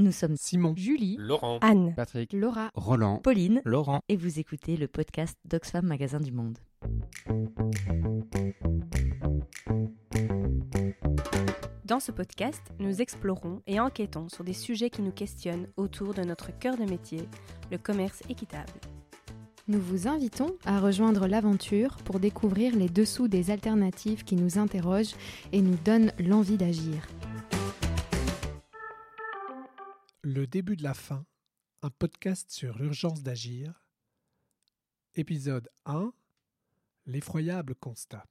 Nous sommes Simon, Julie, Laurent, Anne, Patrick, Laura, Roland, Pauline, Laurent. et vous écoutez le podcast d'Oxfam Magasin du Monde. Dans ce podcast, nous explorons et enquêtons sur des sujets qui nous questionnent autour de notre cœur de métier, le commerce équitable. Nous vous invitons à rejoindre l'aventure pour découvrir les dessous des alternatives qui nous interrogent et nous donnent l'envie d'agir. Le début de la fin, un podcast sur l'urgence d'agir. Épisode 1 L'effroyable constat.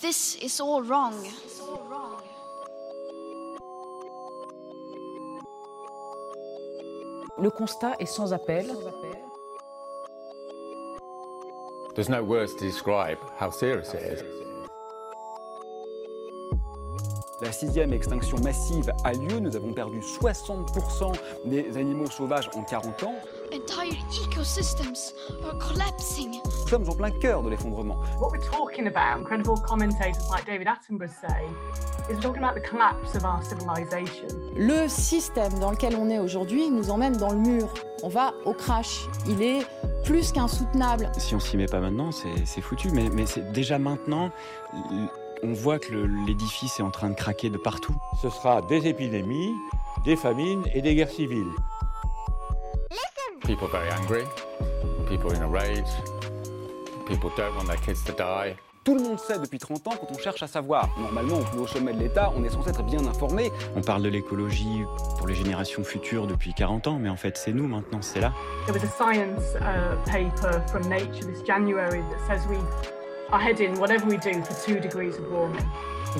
This is all wrong. Le constat est sans appel. There's no words to describe how serious it is. La sixième extinction massive a lieu. Nous avons perdu 60% des animaux sauvages en 40 ans. Entire ecosystems are collapsing. Nous sommes en plein cœur de l'effondrement. What we're talking about, credible commentators like David Attenborough say, is we're talking about the collapse of our civilization. Le système dans lequel on est aujourd'hui nous emmène dans le mur. On va au crash. Il est plus qu'insoutenable. Si on s'y met pas maintenant, c'est foutu. Mais, mais c'est déjà maintenant, on voit que l'édifice est en train de craquer de partout. Ce sera des épidémies, des famines et des guerres civiles. People very angry, people in a rage, people don't want their kids to die. Tout le monde sait depuis 30 ans quand on cherche à savoir. Normalement, au plus haut sommet de l'État, on est censé être bien informé. On parle de l'écologie pour les générations futures depuis 40 ans, mais en fait c'est nous maintenant, c'est là. There was a science uh, paper from Nature this January that says we are heading, whatever we do, for two degrees of warming.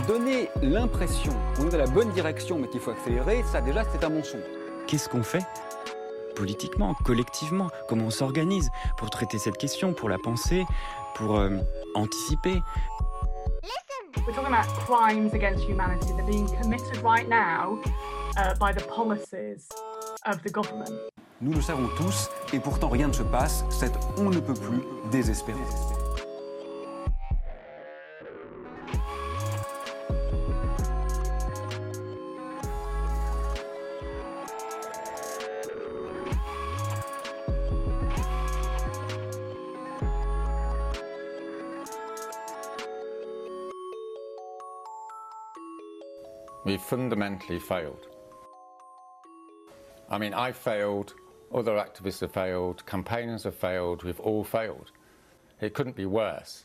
Donner l'impression qu'on est dans la bonne direction mais qu'il faut accélérer, ça déjà c'est un mensonge. Qu'est-ce qu'on fait? Politiquement, collectivement, comment on s'organise pour traiter cette question, pour la penser, pour euh, anticiper? We're talking about crimes against humanity that are being committed right now uh, by the policies of the government. Nous le savons tous et pourtant rien ne se passe. C'est on ne peut plus désespéré. We fundamentally failed. I mean, I failed, other activists have failed, campaigners have failed, we've all failed. It couldn't be worse.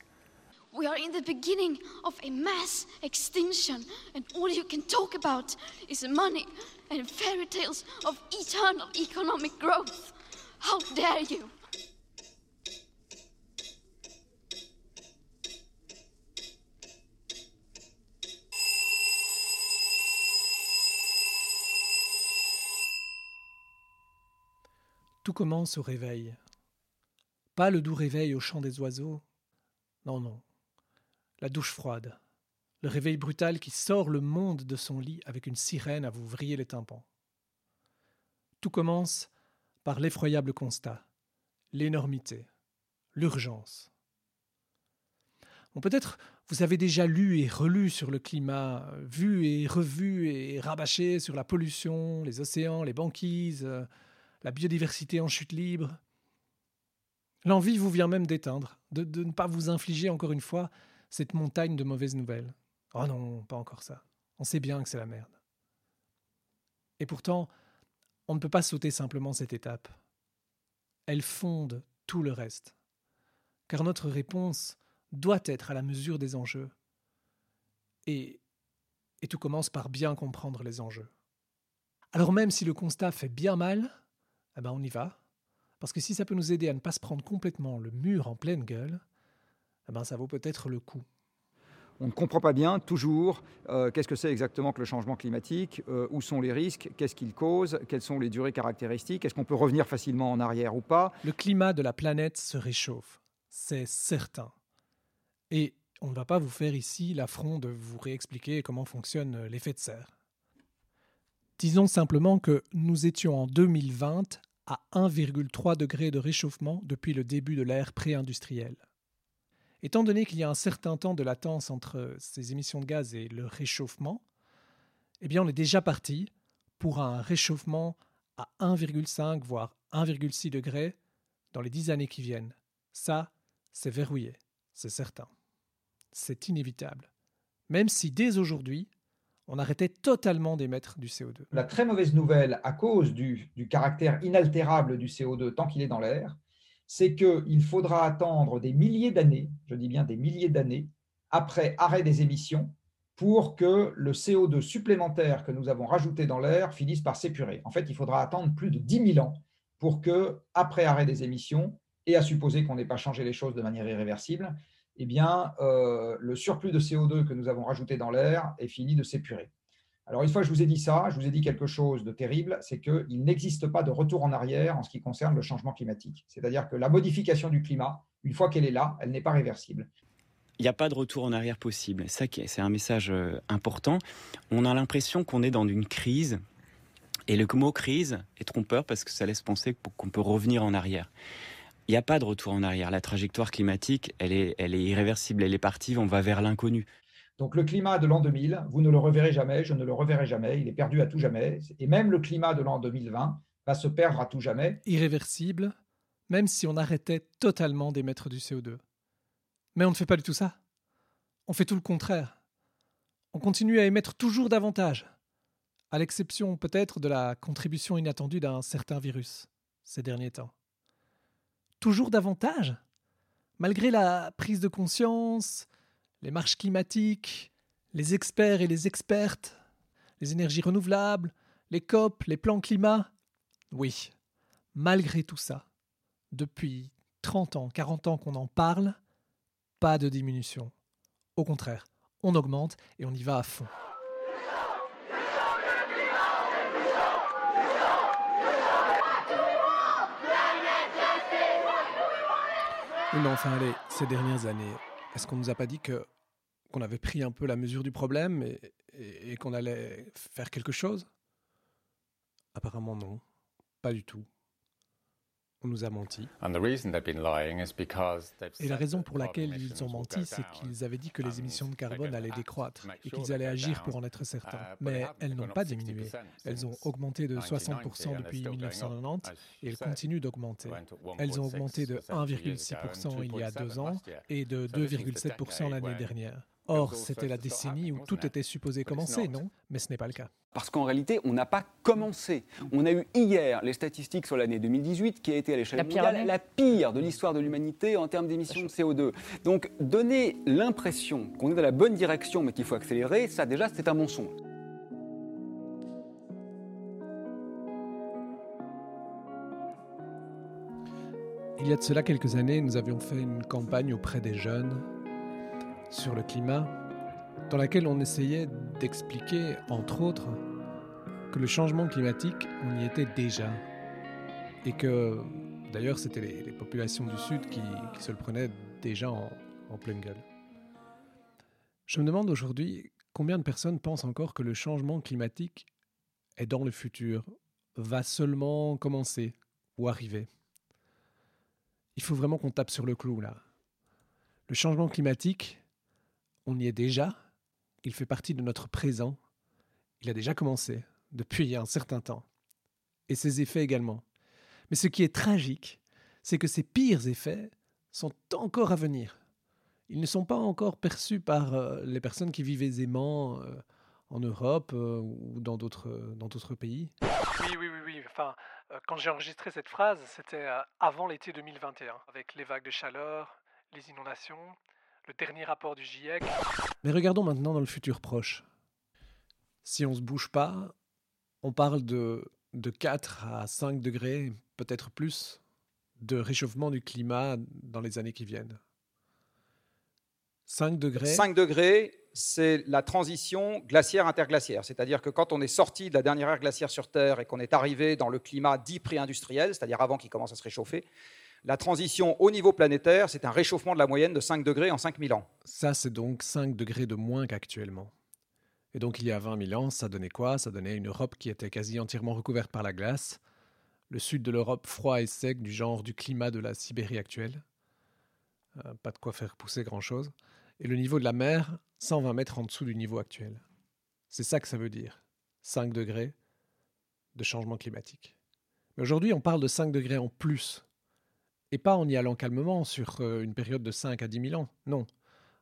We are in the beginning of a mass extinction, and all you can talk about is money and fairy tales of eternal economic growth. How dare you! Tout commence au réveil. Pas le doux réveil au chant des oiseaux. Non, non. La douche froide. Le réveil brutal qui sort le monde de son lit avec une sirène à vous vriller les tympans. Tout commence par l'effroyable constat, l'énormité, l'urgence. Bon, peut-être vous avez déjà lu et relu sur le climat, vu et revu et rabâché sur la pollution, les océans, les banquises, euh, la biodiversité en chute libre. L'envie vous vient même d'éteindre, de, ne pas vous infliger encore une fois cette montagne de mauvaises nouvelles. Oh non, pas encore ça. On sait bien que c'est la merde. Et pourtant, on ne peut pas sauter simplement cette étape. Elle fonde tout le reste. Car notre réponse doit être à la mesure des enjeux. Et, et tout commence par bien comprendre les enjeux. Alors même si le constat fait bien mal, eh ben on y va. Parce que si ça peut nous aider à ne pas se prendre complètement le mur en pleine gueule, eh ben ça vaut peut-être le coup. On ne comprend pas bien toujours euh, qu'est-ce que c'est exactement que le changement climatique, euh, où sont les risques, qu'est-ce qu'il cause, quelles sont les durées caractéristiques, est-ce qu'on peut revenir facilement en arrière ou pas? Le climat de la planète se réchauffe, c'est certain. Et on ne va pas vous faire ici l'affront de vous réexpliquer comment fonctionne l'effet de serre. Disons simplement que nous étions en 2020 à 1,3 degré de réchauffement depuis le début de l'ère pré-industrielle. Étant donné qu'il y a un certain temps de latence entre ces émissions de gaz et le réchauffement, eh bien on est déjà parti pour un réchauffement à 1,5 voire 1,6 degré dans les dix années qui viennent. Ça, c'est verrouillé, c'est certain. C'est inévitable. Même si dès aujourd'hui, on arrêtait totalement d'émettre du CO2. La très mauvaise nouvelle, à cause du, caractère inaltérable du CO2 tant qu'il est dans l'air, c'est qu'il faudra attendre des milliers d'années, je dis bien des milliers d'années, après arrêt des émissions, pour que le CO2 supplémentaire que nous avons rajouté dans l'air finisse par s'épurer. En fait, il faudra attendre plus de 10 000 ans pour que, après arrêt des émissions, et à supposer qu'on n'ait pas changé les choses de manière irréversible, eh bien, euh, le surplus de CO2 que nous avons rajouté dans l'air est fini de s'épurer. Alors, une fois que je vous ai dit ça, je vous ai dit quelque chose de terrible, c'est qu'il n'existe pas de retour en arrière en ce qui concerne le changement climatique. C'est-à-dire que la modification du climat, une fois qu'elle est là, elle n'est pas réversible. Il n'y a pas de retour en arrière possible. Ça, c'est un message euh, important. On a l'impression qu'on est dans une crise. Et le mot crise est trompeur parce que ça laisse penser qu'on peut revenir en arrière. Il n'y a pas de retour en arrière. La trajectoire climatique, elle est, elle est irréversible, elle est partie, on va vers l'inconnu. Donc le climat de l'an 2000, vous ne le reverrez jamais, je ne le reverrai jamais, il est perdu à tout jamais. Et même le climat de l'an 2020 va se perdre à tout jamais. Irréversible, même si on arrêtait totalement d'émettre du CO2. Mais on ne fait pas du tout ça. On fait tout le contraire. On continue à émettre toujours davantage, à l'exception peut-être de la contribution inattendue d'un certain virus ces derniers temps toujours davantage Malgré la prise de conscience, les marches climatiques, les experts et les expertes, les énergies renouvelables, les COP, les plans climat Oui, malgré tout ça, depuis 30 ans, 40 ans qu'on en parle, pas de diminution. Au contraire, on augmente et on y va à fond. Mais enfin, allez, ces dernières années, est-ce qu'on ne nous a pas dit que qu'on avait pris un peu la mesure du problème et, et qu'on allait faire quelque chose? Apparemment non, pas du tout on nous a menti. Et la raison pour laquelle ils ont menti, c'est qu'ils avaient dit que les émissions de carbone allaient décroître et qu'ils allaient agir pour en être certains. Uh, Mais elles n'ont pas diminué. Elles ont augmenté de 60% depuis 1990 et elles continuent d'augmenter. Elles ont augmenté de 1,6% il y a deux ans et de 2,7% l'année dernière. Or, c'était la décennie où tout était supposé commencer, non? Mais ce n'est pas le cas. Parce qu'en réalité, on n'a pas commencé. On a eu hier les statistiques sur l'année 2018 qui a été à l'échelle mondiale la pire de l'histoire de l'humanité en termes d'émissions de CO2. Donc donner l'impression qu'on est dans la bonne direction mais qu'il faut accélérer, ça déjà c'est un mensonge. Il y a de cela quelques années, nous avions fait une campagne auprès des jeunes sur le climat, dans laquelle on essayait d'expliquer, entre autres, que le changement climatique, on y était déjà. Et que, d'ailleurs, c'était les, populations du Sud qui, se le prenaient déjà en, en pleine gueule. Je me demande aujourd'hui combien de personnes pensent encore que le changement climatique est dans le futur, va seulement commencer ou arriver. Il faut vraiment qu'on tape sur le clou là. Le changement climatique, on y est déjà, il fait partie de notre présent, il a déjà commencé depuis un certain temps, et ses effets également. Mais ce qui est tragique, c'est que ces pires effets sont encore à venir. Ils ne sont pas encore perçus par euh, les personnes qui vivent aisément euh, en Europe euh, ou dans d'autres, pays. Oui, oui, oui, oui. Enfin, quand j'ai enregistré cette phrase, c'était avant l'été 2021, avec les vagues de chaleur, les inondations, le dernier rapport du GIEC. Mais regardons maintenant dans le futur proche. Si on ne se bouge pas, on parle de, de 4 à 5 degrés, peut-être plus, de réchauffement du climat dans les années qui viennent. 5 degrés 5 degrés, c'est la transition glaciaire-interglaciaire. C'est-à-dire que quand on est sorti de la dernière ère glaciaire sur Terre et qu'on est arrivé dans le climat dit pré-industriel, c'est-à-dire avant qu'il commence à se réchauffer, la transition au niveau planétaire, c'est un réchauffement de la moyenne de 5 degrés en 5000 ans. Ça, c'est donc 5 degrés de moins qu'actuellement. Et donc il y a 20 000 ans, ça donnait quoi? Ça donnait une Europe qui était quasi entièrement recouverte par la glace, le sud de l'Europe froid et sec du genre du climat de la Sibérie actuelle, euh, pas de quoi faire pousser grand-chose, et le niveau de la mer 120 mètres en dessous du niveau actuel. C'est ça que ça veut dire, 5 degrés de changement climatique. Mais aujourd'hui, on parle de 5 degrés en plus, et pas en y allant calmement sur euh, une période de 5 à 10 000 ans, non.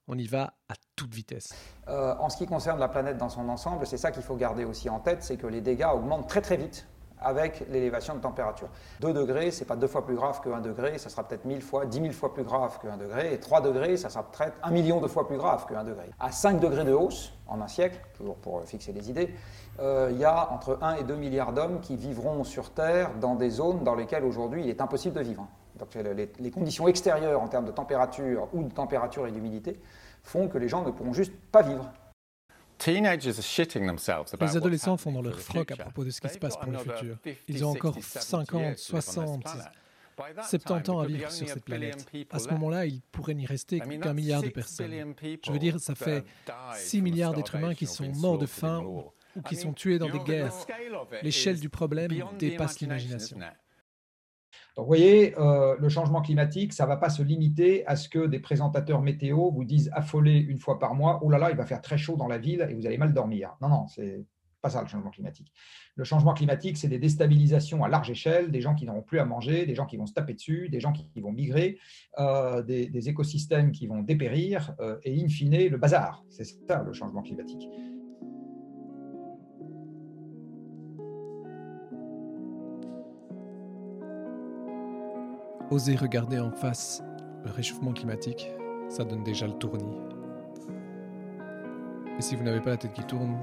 On y va à toute vitesse. Euh, en ce qui concerne la planète dans son ensemble, c'est ça qu'il faut garder aussi en tête, c'est que les dégâts augmentent très très vite avec l'élévation de température. 2 degrés, c'est pas deux fois plus grave que 1 degré, ça sera peut-être 1000 fois, 10 000 fois plus grave que 1 degré, et 3 degrés, ça sera peut-être 1 million de fois plus grave que 1 degré. À 5 degrés de hausse, en un siècle, toujours pour fixer les idées, euh, il y a entre 1 et 2 milliards d'hommes qui vivront sur Terre dans des zones dans lesquelles aujourd'hui il est impossible de vivre. Donc les, les conditions extérieures en termes de température ou de température et d'humidité font que les gens ne pourront juste pas vivre. Les adolescents font dans leur froc à propos de ce qui se passe pour le futur. Ils ont encore 50, 60, 70 ans à vivre sur cette planète. À ce moment-là, il pourrait n'y rester qu'un milliard de personnes. Je veux dire, ça fait 6 milliards d'êtres humains qui sont morts de faim ou qui sont tués dans des guerres. L'échelle du problème dépasse l'imagination. Donc, vous voyez, euh, le changement climatique, ça ne va pas se limiter à ce que des présentateurs météo vous disent affolés une fois par mois, oh là là, il va faire très chaud dans la ville et vous allez mal dormir. Non, non, c'est pas ça le changement climatique. Le changement climatique, c'est des déstabilisations à large échelle, des gens qui n'auront plus à manger, des gens qui vont se taper dessus, des gens qui vont migrer, euh, des, écosystèmes qui vont dépérir, euh, et in fine, le bazar. C'est ça le changement climatique. Oser regarder en face le réchauffement climatique, ça donne déjà le tournis. Et si vous n'avez pas la tête qui tourne,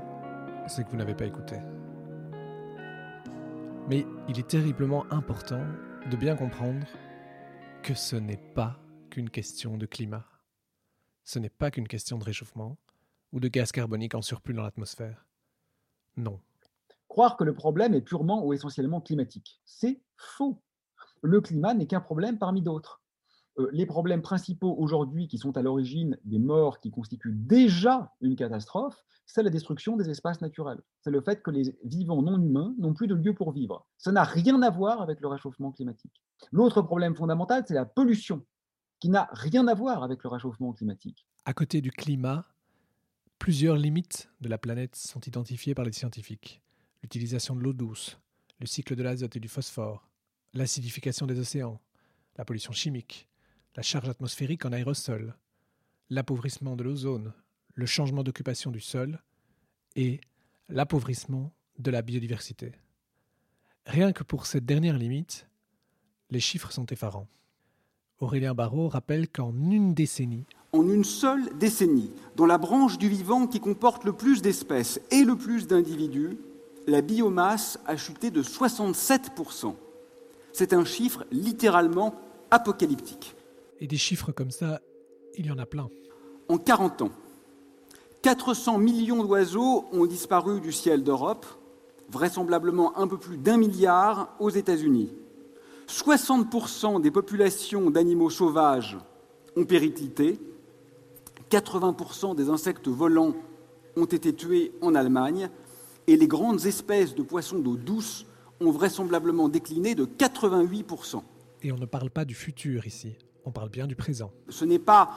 c'est que vous n'avez pas écouté. Mais il est terriblement important de bien comprendre que ce n'est pas qu'une question de climat. Ce n'est pas qu'une question de réchauffement ou de gaz carbonique en surplus dans l'atmosphère. Non. Croire que le problème est purement ou essentiellement climatique, c'est faux le climat n'est qu'un problème parmi d'autres. Euh, les problèmes principaux aujourd'hui qui sont à l'origine des morts qui constituent déjà une catastrophe, c'est la destruction des espaces naturels. C'est le fait que les vivants non humains n'ont plus de lieu pour vivre. Ça n'a rien à voir avec le réchauffement climatique. L'autre problème fondamental, c'est la pollution, qui n'a rien à voir avec le réchauffement climatique. À côté du climat, plusieurs limites de la planète sont identifiées par les scientifiques. L'utilisation de l'eau douce, le cycle de l'azote et du phosphore, l'acidification des océans, la pollution chimique, la charge atmosphérique en aérosol, l'appauvrissement de l'ozone, le changement d'occupation du sol et l'appauvrissement de la biodiversité. Rien que pour cette dernière limite, les chiffres sont effarants. Aurélien Barrault rappelle qu'en une décennie, en une seule décennie, dans la branche du vivant qui comporte le plus d'espèces et le plus d'individus, la biomasse a chuté de 67 c'est un chiffre littéralement apocalyptique. Et des chiffres comme ça, il y en a plein. En 40 ans, 400 millions d'oiseaux ont disparu du ciel d'Europe, vraisemblablement un peu plus d'un milliard aux États-Unis. 60% des populations d'animaux sauvages ont périclité, 80% des insectes volants ont été tués en Allemagne, et les grandes espèces de poissons d'eau douce ont vraisemblablement décliné de 88%. Et on ne parle pas du futur ici, on parle bien du présent. Ce n'est pas,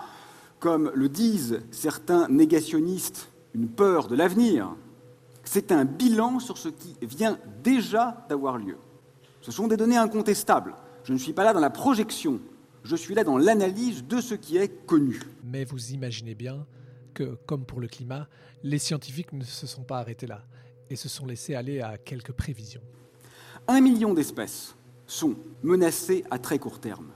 comme le disent certains négationnistes, une peur de l'avenir. C'est un bilan sur ce qui vient déjà d'avoir lieu. Ce sont des données incontestables. Je ne suis pas là dans la projection, je suis là dans l'analyse de ce qui est connu. Mais vous imaginez bien que, comme pour le climat, les scientifiques ne se sont pas arrêtés là et se sont laissés aller à quelques prévisions. Un million d'espèces sont menacées à très court terme.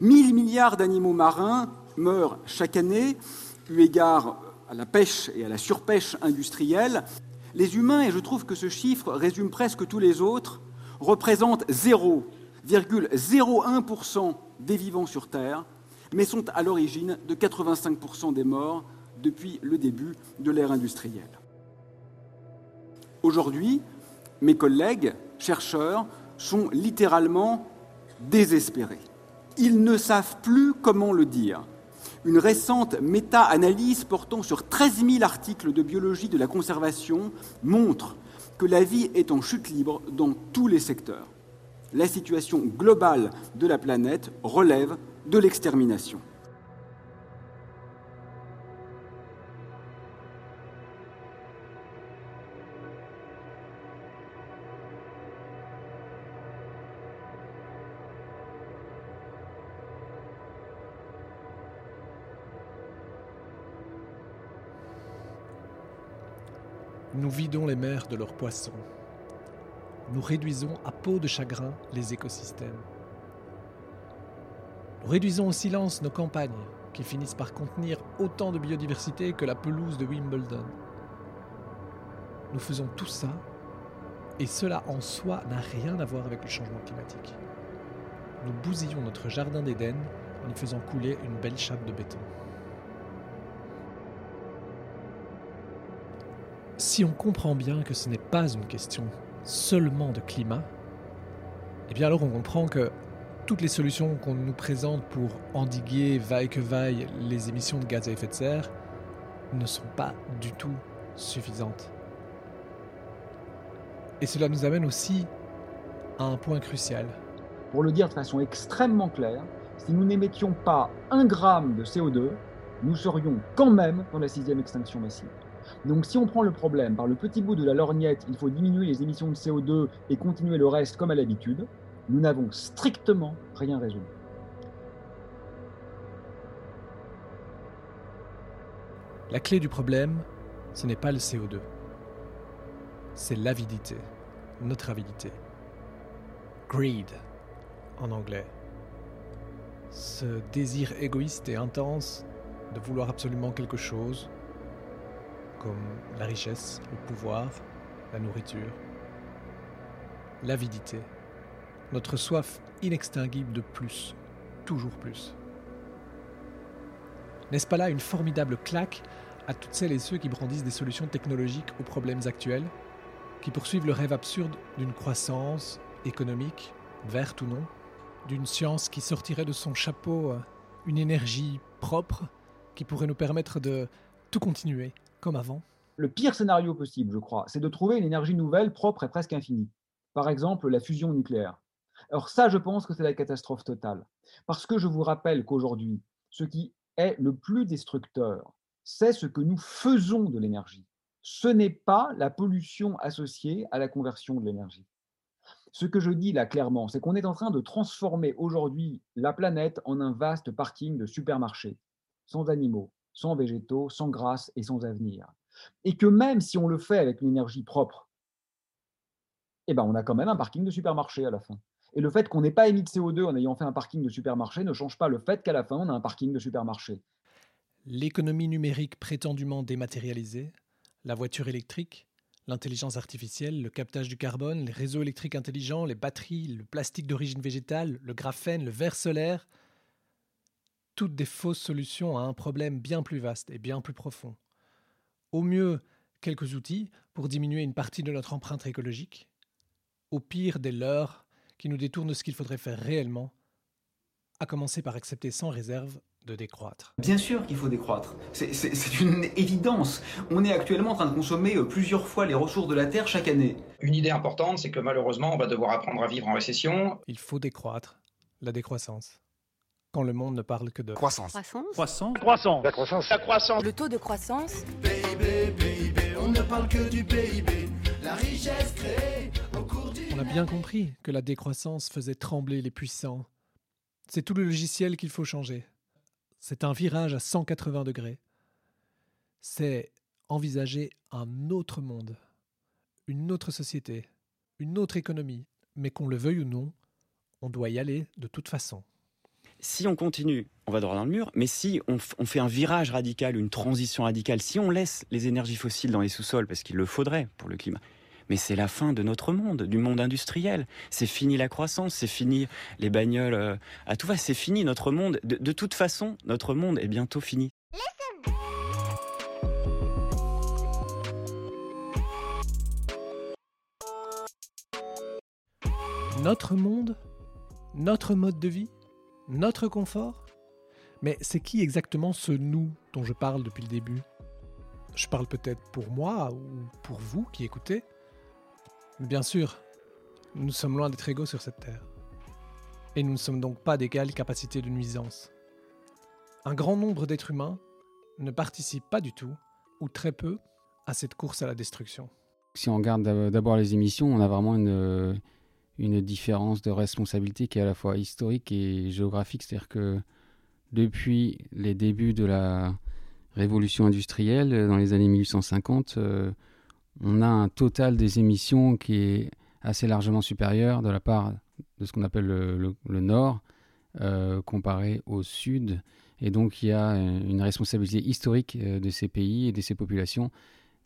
1000 milliards d'animaux marins meurent chaque année, eu égard à la pêche et à la surpêche industrielle. Les humains, et je trouve que ce chiffre résume presque tous les autres, représentent 0,01% des vivants sur Terre, mais sont à l'origine de 85% des morts depuis le début de l'ère industrielle. Aujourd'hui, mes collègues chercheurs sont littéralement désespérés. Ils ne savent plus comment le dire. Une récente méta-analyse portant sur 13 000 articles de biologie de la conservation montre que la vie est en chute libre dans tous les secteurs. La situation globale de la planète relève de l'extermination. Nous vidons les mers de leurs poissons. Nous réduisons à peau de chagrin les écosystèmes. Nous réduisons au silence nos campagnes, qui finissent par contenir autant de biodiversité que la pelouse de Wimbledon. Nous faisons tout ça, et cela en soi n'a rien à voir avec le changement climatique. Nous bousillons notre jardin d'Éden en y faisant couler une belle chape de béton. Si on comprend bien que ce n'est pas une question seulement de climat, eh bien alors on comprend que toutes les solutions qu'on nous présente pour endiguer vaille que vaille les émissions de gaz à effet de serre ne sont pas du tout suffisantes. Et cela nous amène aussi à un point crucial. Pour le dire de façon extrêmement claire, si nous n'émettions pas un gramme de CO2, nous serions quand même dans la sixième extinction massive. Donc si on prend le problème par le petit bout de la lorgnette, il faut diminuer les émissions de CO2 et continuer le reste comme à l'habitude, nous n'avons strictement rien résolu. La clé du problème, ce n'est pas le CO2, c'est l'avidité, notre avidité. Greed en anglais. Ce désir égoïste et intense de vouloir absolument quelque chose, comme la richesse, le pouvoir, la nourriture. L'avidité, notre soif inextinguible de plus, toujours plus. N'est-ce pas là une formidable claque à toutes celles et ceux qui brandissent des solutions technologiques aux problèmes actuels, qui poursuivent le rêve absurde d'une croissance économique, verte ou non, d'une science qui sortirait de son chapeau euh, une énergie propre qui pourrait nous permettre de tout continuer avant Le pire scénario possible, je crois, c'est de trouver une énergie nouvelle, propre et presque infinie. Par exemple, la fusion nucléaire. Alors ça, je pense que c'est la catastrophe totale. Parce que je vous rappelle qu'aujourd'hui, ce qui est le plus destructeur, c'est ce que nous faisons de l'énergie. Ce n'est pas la pollution associée à la conversion de l'énergie. Ce que je dis là clairement, c'est qu'on est en train de transformer aujourd'hui la planète en un vaste parking de supermarchés, sans animaux, sans végétaux, sans grâce et sans avenir. Et que même si on le fait avec une énergie propre, eh ben on a quand même un parking de supermarché à la fin. Et le fait qu'on n'ait pas émis de CO2 en ayant fait un parking de supermarché ne change pas le fait qu'à la fin, on a un parking de supermarché. L'économie numérique prétendument dématérialisée, la voiture électrique, l'intelligence artificielle, le captage du carbone, les réseaux électriques intelligents, les batteries, le plastique d'origine végétale, le graphène, le verre solaire, toutes des fausses solutions à un problème bien plus vaste et bien plus profond. Au mieux, quelques outils pour diminuer une partie de notre empreinte écologique, au pire des leurs qui nous détournent de ce qu'il faudrait faire réellement, à commencer par accepter sans réserve de décroître. Bien sûr qu'il faut décroître. C'est une évidence. On est actuellement en train de consommer euh, plusieurs fois les ressources de la Terre chaque année. Une idée importante, c'est que malheureusement, on va devoir apprendre à vivre en récession. Il faut décroître. La décroissance. Quand le monde ne parle que de croissance. Croissance. Croissance. Croissance. La croissance. La croissance. Le taux de croissance. on ne parle que du PIB. La richesse créée au cours du... On a bien compris que la décroissance faisait trembler les puissants. C'est tout le logiciel qu'il faut changer. C'est un virage à 180 degrés. C'est envisager un autre monde, une autre société, une autre économie. Mais qu'on le veuille ou non, on doit y aller de toute façon. Si on continue, on va droit dans le mur, mais si on, fait un virage radical, une transition radicale, si on laisse les énergies fossiles dans les sous-sols, parce qu'il le faudrait pour le climat, mais c'est la fin de notre monde, du monde industriel. C'est fini la croissance, c'est fini les bagnoles euh, à tout va, c'est fini notre monde. De, de, toute façon, notre monde est bientôt fini. Notre monde Notre mode de vie Notre confort Mais c'est qui exactement ce nous dont je parle depuis le début? Je parle peut-être pour moi ou pour vous qui écoutez Bien sûr, nous sommes loin d'être égaux sur cette terre. Et nous ne sommes donc pas d'égale capacité de nuisance. Un grand nombre d'êtres humains ne participent pas du tout, ou très peu, à cette course à la destruction. Si on regarde d'abord les émissions, on a vraiment une, une différence de responsabilité qui est à la fois historique et géographique. C'est-à-dire que depuis les débuts de la révolution industrielle, dans les années 1850, on a un total des émissions qui est assez largement supérieur de la part de ce qu'on appelle le, Nord euh, comparé au Sud. Et donc il y a une responsabilité historique euh, de ces pays et de ces populations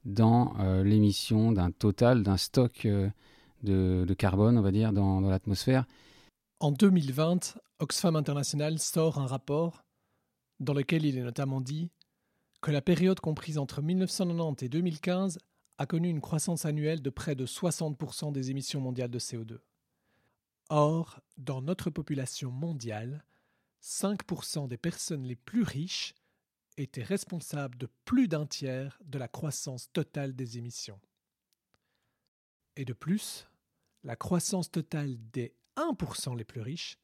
dans euh, l'émission d'un total, d'un stock de, carbone, on va dire, dans, l'atmosphère. En 2020, Oxfam International sort un rapport dans lequel il est notamment dit que la période comprise entre 1990 et 2015 a connu une croissance annuelle de près de 60% des émissions mondiales de CO2. Or, dans notre population mondiale, 5% des personnes les plus riches étaient responsables de plus d'un tiers de la croissance totale des émissions. Et de plus, la croissance totale des 1% les plus riches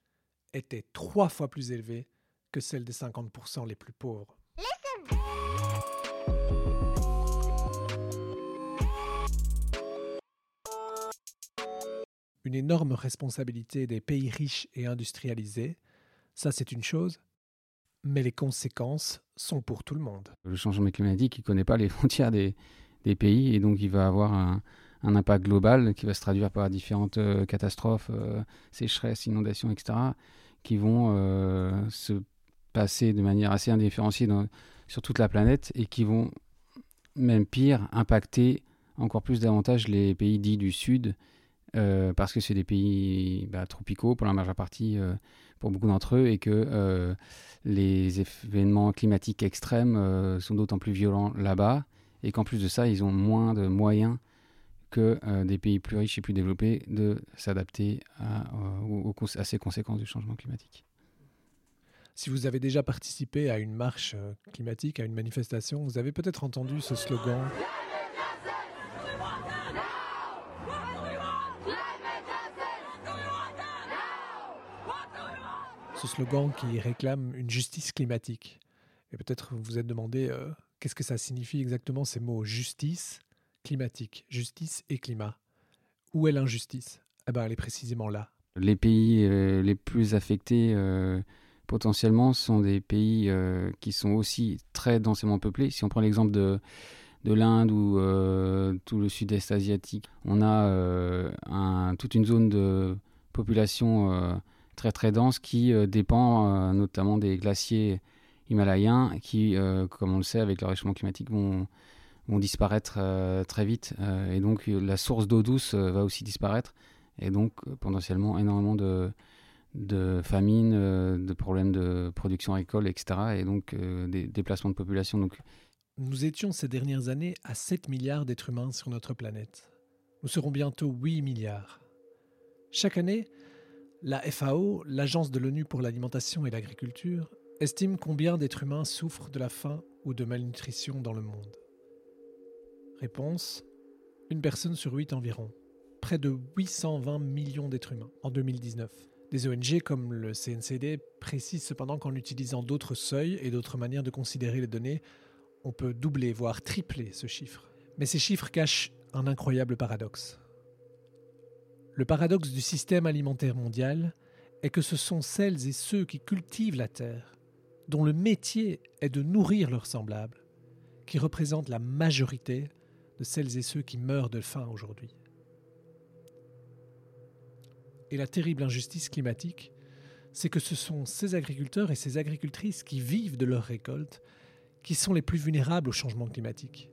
était trois fois plus élevée que celle des 50% les plus pauvres. une énorme responsabilité des pays riches et industrialisés, ça c'est une chose, mais les conséquences sont pour tout le monde. Le changement climatique, il ne connaît pas les frontières des, pays et donc il va avoir un, impact global qui va se traduire par différentes euh, catastrophes, euh, sécheresses, inondations, etc., qui vont euh, se passer de manière assez indifférenciée sur toute la planète et qui vont, même pire, impacter encore plus davantage les pays dits du Sud parce que c'est des pays bah, tropicaux pour la majeure partie, pour beaucoup d'entre eux, et que les événements climatiques extrêmes sont d'autant plus violents là-bas, et qu'en plus de ça, ils ont moins de moyens que des pays plus riches et plus développés de s'adapter à, à ces conséquences du changement climatique. Si vous avez déjà participé à une marche climatique, à une manifestation, vous avez peut-être entendu ce slogan ce slogan qui réclame une justice climatique. Et peut-être vous vous êtes demandé euh, qu'est-ce que ça signifie exactement ces mots justice, climatique, justice et climat. Où est l'injustice? Eh ben, elle est précisément là. Les pays euh, les plus affectés euh, potentiellement sont des pays qui sont aussi très densément peuplés. Si on prend l'exemple de, de l'Inde ou tout le sud-est asiatique, on a toute une zone de population très très dense qui euh, dépend euh, notamment des glaciers himalayens qui, euh, comme on le sait, avec le réchauffement climatique, vont, vont disparaître très vite. et donc la source d'eau douce va aussi disparaître. Et donc potentiellement énormément de, de famine, de problèmes de production agricole, etc. Et donc des déplacements de population. Donc, Nous étions ces dernières années à 7 milliards d'êtres humains sur notre planète. Nous serons bientôt 8 milliards. Chaque année, la FAO, l'Agence de l'ONU pour l'alimentation et l'agriculture, estime combien d'êtres humains souffrent de la faim ou de malnutrition dans le monde. Réponse Une personne sur huit environ. Près de 820 millions d'êtres humains en 2019. Des ONG comme le CNCD précisent cependant qu'en utilisant d'autres seuils et d'autres manières de considérer les données, on peut doubler, voire tripler ce chiffre. Mais ces chiffres cachent un incroyable paradoxe. Le paradoxe du système alimentaire mondial est que ce sont celles et ceux qui cultivent la terre, dont le métier est de nourrir leurs semblables, qui représentent la majorité de celles et ceux qui meurent de faim aujourd'hui. Et la terrible injustice climatique, c'est que ce sont ces agriculteurs et ces agricultrices qui vivent de leurs récoltes qui sont les plus vulnérables au changement climatique.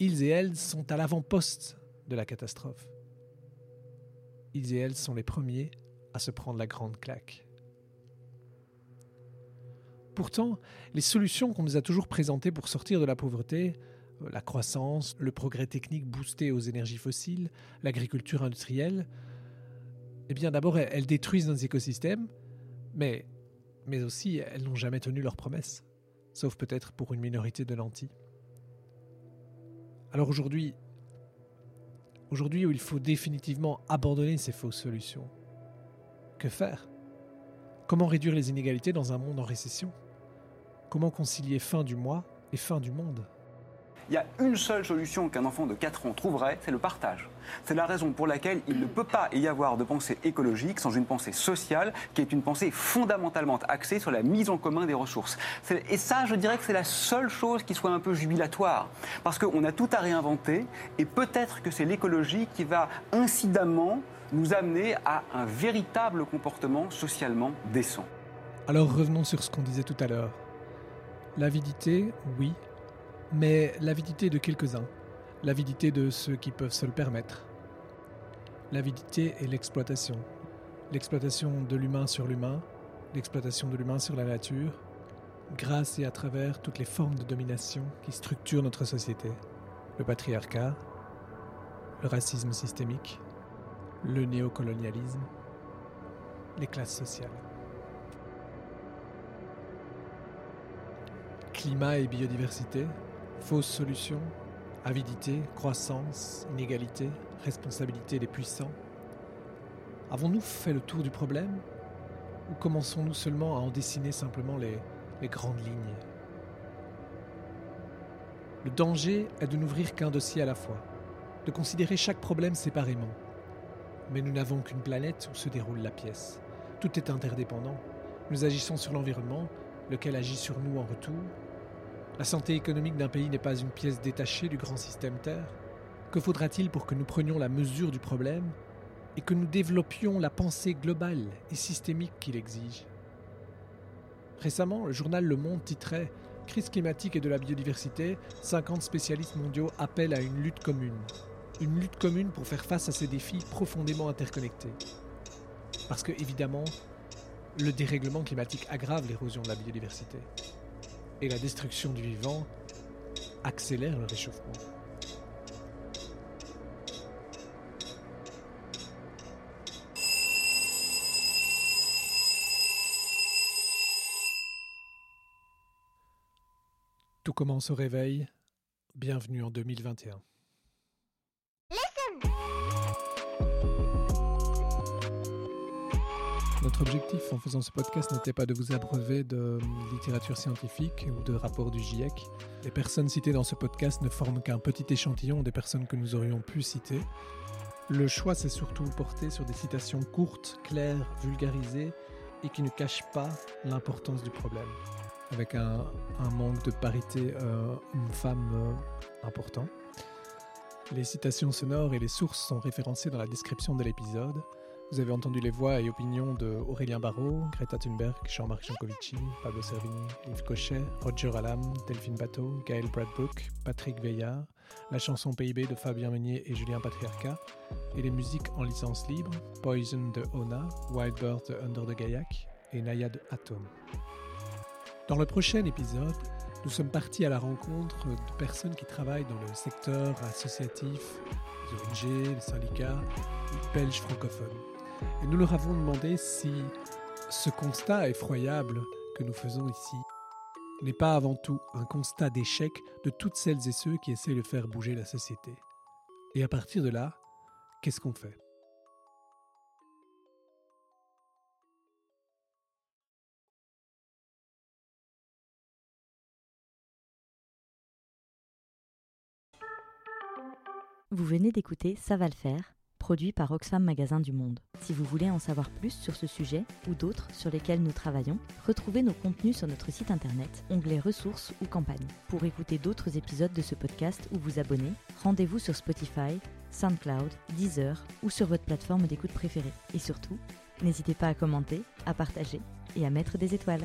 Ils et elles sont à l'avant-poste de la catastrophe ils et elles sont les premiers à se prendre la grande claque. Pourtant, les solutions qu'on nous a toujours présentées pour sortir de la pauvreté, la croissance, le progrès technique boosté aux énergies fossiles, l'agriculture industrielle, eh bien d'abord elles détruisent nos écosystèmes, mais, aussi elles n'ont jamais tenu leurs promesses, sauf peut-être pour une minorité de lentilles. Alors aujourd'hui, Aujourd'hui où il faut définitivement abandonner ces fausses solutions. Que faire? Comment réduire les inégalités dans un monde en récession? Comment concilier fin du mois et fin du monde? Il y a une seule solution qu'un enfant de 4 ans trouverait, c'est le partage. C'est la raison pour laquelle il ne peut pas y avoir de pensée écologique sans une pensée sociale qui est une pensée fondamentalement axée sur la mise en commun des ressources. Et ça, je dirais que c'est la seule chose qui soit un peu jubilatoire. Parce qu'on a tout à réinventer et peut-être que c'est l'écologie qui va incidemment nous amener à un véritable comportement socialement décent. Alors revenons sur ce qu'on disait tout à l'heure. L'avidité, oui, mais l'avidité de quelques-uns, l'avidité de ceux qui peuvent se le permettre. L'avidité est l'exploitation. L'exploitation de l'humain sur l'humain, l'exploitation de l'humain sur la nature, grâce et à travers toutes les formes de domination qui structurent notre société. Le patriarcat, le racisme systémique, le néocolonialisme, les classes sociales. Climat et biodiversité, fausses solutions, avidité, croissance, inégalité, responsabilité des puissants. Avons-nous fait le tour du problème ou commençons-nous seulement à en dessiner simplement les, les grandes lignes? Le danger est de n'ouvrir qu'un dossier à la fois, de considérer chaque problème séparément. Mais nous n'avons qu'une planète où se déroule la pièce. Tout est interdépendant. Nous agissons sur l'environnement, lequel agit sur nous en retour, la santé économique d'un pays n'est pas une pièce détachée du grand système Terre. Que faudra-t-il pour que nous prenions la mesure du problème et que nous développions la pensée globale et systémique qu'il exige? Récemment, le journal Le Monde titrait Crise climatique et de la biodiversité, 50 spécialistes mondiaux appellent à une lutte commune. Une lutte commune pour faire face à ces défis profondément interconnectés. Parce que, évidemment, le dérèglement climatique aggrave l'érosion de la biodiversité et la destruction du vivant accélère le réchauffement. Tout commence au réveil. Bienvenue en 2021. Notre objectif en faisant ce podcast n'était pas de vous abreuver de littérature scientifique ou de rapports du GIEC. Les personnes citées dans ce podcast ne forment qu'un petit échantillon des personnes que nous aurions pu citer. Le choix s'est surtout porté sur des citations courtes, claires, vulgarisées et qui ne cachent pas l'importance du problème, avec un, manque de parité euh, homme-femme euh, important. Les citations sonores et les sources sont référencées dans la description de l'épisode. Vous avez entendu les voix et opinions de Aurélien Barraud, Greta Thunberg, Jean-Marc Jancovici, Pablo Servini, Yves Cochet, Roger Alam, Delphine Bateau, Gaël Bradbrook, Patrick Veillard, la chanson PIB de Fabien Meunier et Julien Patriarca, et les musiques en licence libre, Poison de Ona, Wild Bird de Under the Gaillac et Naya de Atom. Dans le prochain épisode, nous sommes partis à la rencontre de personnes qui travaillent dans le secteur associatif, les ONG, les syndicats, belges francophones. Et nous leur avons demandé si ce constat effroyable que nous faisons ici n'est pas avant tout un constat d'échec de toutes celles et ceux qui essaient de faire bouger la société. Et à partir de là, qu'est-ce qu'on fait? Vous venez d'écouter Ça va le faire produit par Oxfam Magasin du Monde. Si vous voulez en savoir plus sur ce sujet ou d'autres sur lesquels nous travaillons, retrouvez nos contenus sur notre site internet, onglet ressources ou campagne. Pour écouter d'autres épisodes de ce podcast ou vous abonner, rendez-vous sur Spotify, SoundCloud, Deezer ou sur votre plateforme d'écoute préférée. Et surtout, n'hésitez pas à commenter, à partager et à mettre des étoiles.